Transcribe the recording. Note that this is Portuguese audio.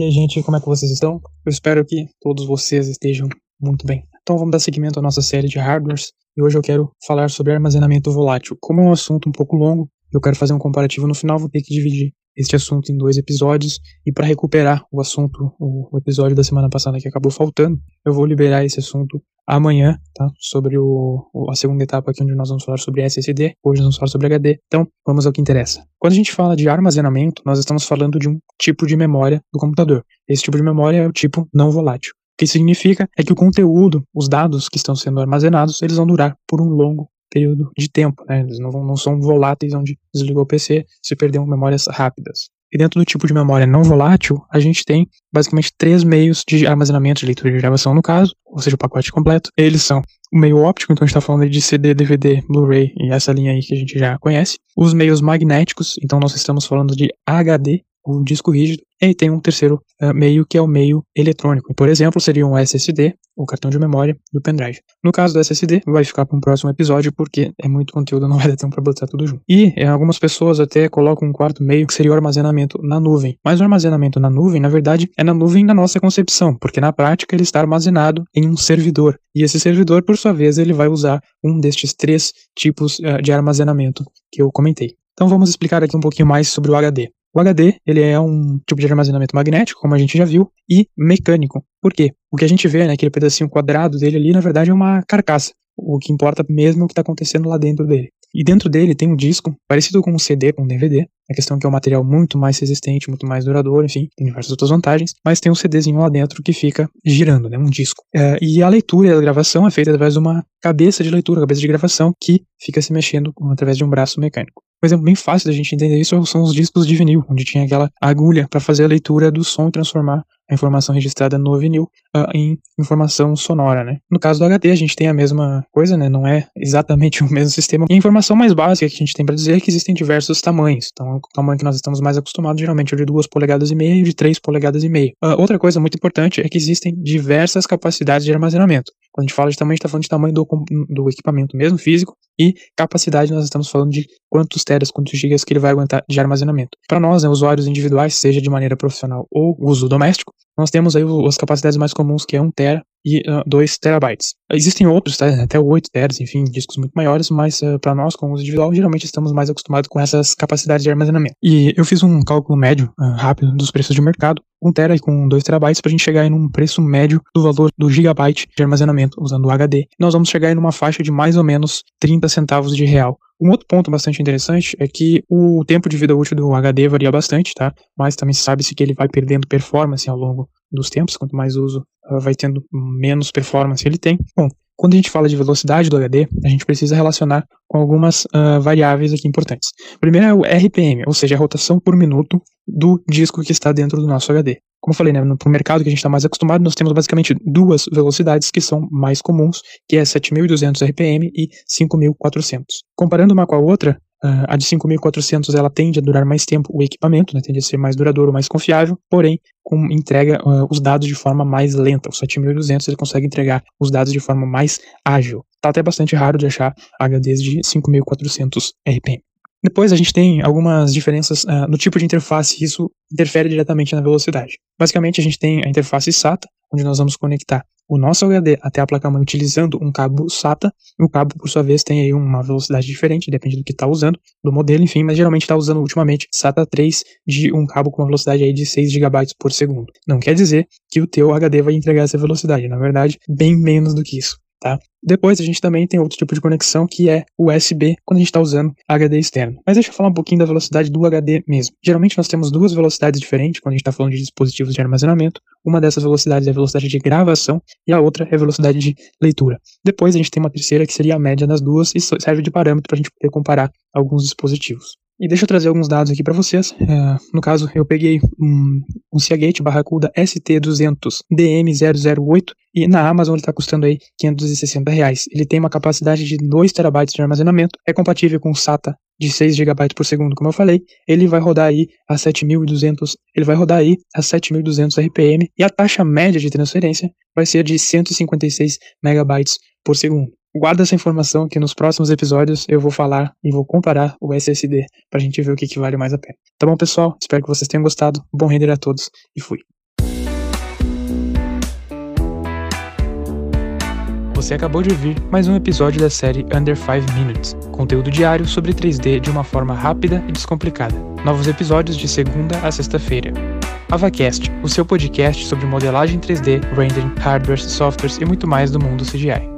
E aí, gente, como é que vocês estão? Eu espero que todos vocês estejam muito bem. Então vamos dar seguimento à nossa série de hardwares e hoje eu quero falar sobre armazenamento volátil. Como é um assunto um pouco longo, eu quero fazer um comparativo no final, vou ter que dividir este assunto em dois episódios e para recuperar o assunto, o, episódio da semana passada que acabou faltando, eu vou liberar esse assunto amanhã, tá? Sobre o, a segunda etapa aqui onde nós vamos falar sobre SSD, hoje nós vamos falar sobre HD. Então, vamos ao que interessa. Quando a gente fala de armazenamento, nós estamos falando de um tipo de memória do computador. Esse tipo de memória é o tipo não volátil. O que significa é que o conteúdo, os dados que estão sendo armazenados, eles vão durar por um longo período de tempo, né? Eles não, não são voláteis onde desligou o PC se perdeu memórias rápidas. E dentro do tipo de memória não volátil, a gente tem basicamente três meios de armazenamento de leitura de gravação, no caso, ou seja, o pacote completo. Eles são o meio óptico, então a gente está falando de CD, DVD, Blu-ray e essa linha aí que a gente já conhece. Os meios magnéticos, então nós estamos falando de HD, o disco rígido, e tem um terceiro uh, meio que é o meio eletrônico. Por exemplo, seria um SSD, o cartão de memória do pendrive. No caso do SSD, vai ficar para um próximo episódio porque é muito conteúdo, não vai dar tempo para botar tudo junto. E eh, algumas pessoas até colocam um quarto meio que seria o armazenamento na nuvem. Mas o armazenamento na nuvem, na verdade, é na nuvem na nossa concepção, porque na prática ele está armazenado em um servidor. E esse servidor, por sua vez, ele vai usar um destes três tipos uh, de armazenamento que eu comentei. Então vamos explicar aqui um pouquinho mais sobre o HD. O HD, ele é um tipo de armazenamento magnético, como a gente já viu, e mecânico. Por quê? O que a gente vê, né, aquele pedacinho quadrado dele ali, na verdade é uma carcaça. O que importa mesmo é o que está acontecendo lá dentro dele. E dentro dele tem um disco, parecido com um CD, com um DVD. A questão é que é um material muito mais resistente, muito mais duradouro, enfim, tem diversas outras vantagens. Mas tem um CDzinho lá dentro que fica girando, né, um disco. É, e a leitura e a gravação é feita através de uma cabeça de leitura, cabeça de gravação, que fica se mexendo através de um braço mecânico. Um exemplo bem fácil da gente entender isso são os discos de vinil, onde tinha aquela agulha para fazer a leitura do som e transformar a informação registrada no vinil uh, em informação sonora, né? No caso do HD, a gente tem a mesma coisa, né? Não é exatamente o mesmo sistema. E a informação mais básica que a gente tem para dizer é que existem diversos tamanhos. Então, o tamanho que nós estamos mais acostumados geralmente é o de 2 polegadas e meia e o de 3 polegadas e meia. Uh, outra coisa muito importante é que existem diversas capacidades de armazenamento. Quando a gente fala de tamanho, a gente está falando de tamanho do, do equipamento mesmo, físico, e capacidade, nós estamos falando de quantos teras, quantos gigas que ele vai aguentar de armazenamento. Para nós, né, usuários individuais, seja de maneira profissional ou uso doméstico, nós temos aí as capacidades mais comuns, que é 1 tera e uh, 2 terabytes. Existem outros, tá? até 8 teras, enfim, discos muito maiores, mas uh, para nós, como uso individual, geralmente estamos mais acostumados com essas capacidades de armazenamento. E eu fiz um cálculo médio uh, rápido dos preços de mercado, 1 tera e com 2 terabytes, para a gente chegar em um preço médio do valor do gigabyte de armazenamento usando o HD. Nós vamos chegar em uma faixa de mais ou menos 30 centavos de real um outro ponto bastante interessante é que o tempo de vida útil do HD varia bastante, tá? Mas também sabe-se que ele vai perdendo performance ao longo dos tempos, quanto mais uso, uh, vai tendo menos performance ele tem. Bom, quando a gente fala de velocidade do HD, a gente precisa relacionar com algumas uh, variáveis aqui importantes. Primeiro é o RPM, ou seja, a rotação por minuto do disco que está dentro do nosso HD. Como eu falei, né, no mercado que a gente está mais acostumado, nós temos basicamente duas velocidades que são mais comuns, que é 7.200 RPM e 5.400. Comparando uma com a outra, Uh, a de 5.400 ela tende a durar mais tempo o equipamento, né, tende a ser mais duradouro, mais confiável, porém com, entrega uh, os dados de forma mais lenta. O 7.200 ele consegue entregar os dados de forma mais ágil. Tá até bastante raro de achar HDs de 5.400 RPM. Depois a gente tem algumas diferenças uh, no tipo de interface e isso interfere diretamente na velocidade. Basicamente a gente tem a interface SATA, onde nós vamos conectar o nosso HD até a placa-mãe utilizando um cabo SATA. O cabo, por sua vez, tem aí uma velocidade diferente, depende do que está usando, do modelo, enfim, mas geralmente está usando ultimamente SATA 3 de um cabo com uma velocidade aí de 6 GB por segundo. Não quer dizer que o teu HD vai entregar essa velocidade, na verdade, bem menos do que isso. Tá? Depois a gente também tem outro tipo de conexão que é USB quando a gente está usando HD externo. Mas deixa eu falar um pouquinho da velocidade do HD mesmo. Geralmente nós temos duas velocidades diferentes quando a gente está falando de dispositivos de armazenamento. Uma dessas velocidades é a velocidade de gravação e a outra é a velocidade de leitura. Depois a gente tem uma terceira que seria a média das duas e serve de parâmetro para a gente poder comparar alguns dispositivos. E deixa eu trazer alguns dados aqui para vocês. É, no caso, eu peguei um, um Seagate Barracuda ST200 DM008 e na Amazon ele está custando aí 560 reais. Ele tem uma capacidade de 2 TB de armazenamento, é compatível com SATA de 6 GB por segundo, como eu falei. Ele vai rodar aí a 7200, ele vai rodar aí a 7200 RPM e a taxa média de transferência vai ser de 156 MB por segundo. Guarda essa informação que nos próximos episódios eu vou falar e vou comparar o SSD para a gente ver o que, que vale mais a pena. Tá bom, pessoal? Espero que vocês tenham gostado. Bom render a todos e fui. Você acabou de ouvir mais um episódio da série Under 5 Minutes, conteúdo diário sobre 3D de uma forma rápida e descomplicada. Novos episódios de segunda a sexta-feira. AvaCast, o seu podcast sobre modelagem 3D, rendering, hardware, softwares e muito mais do mundo CGI.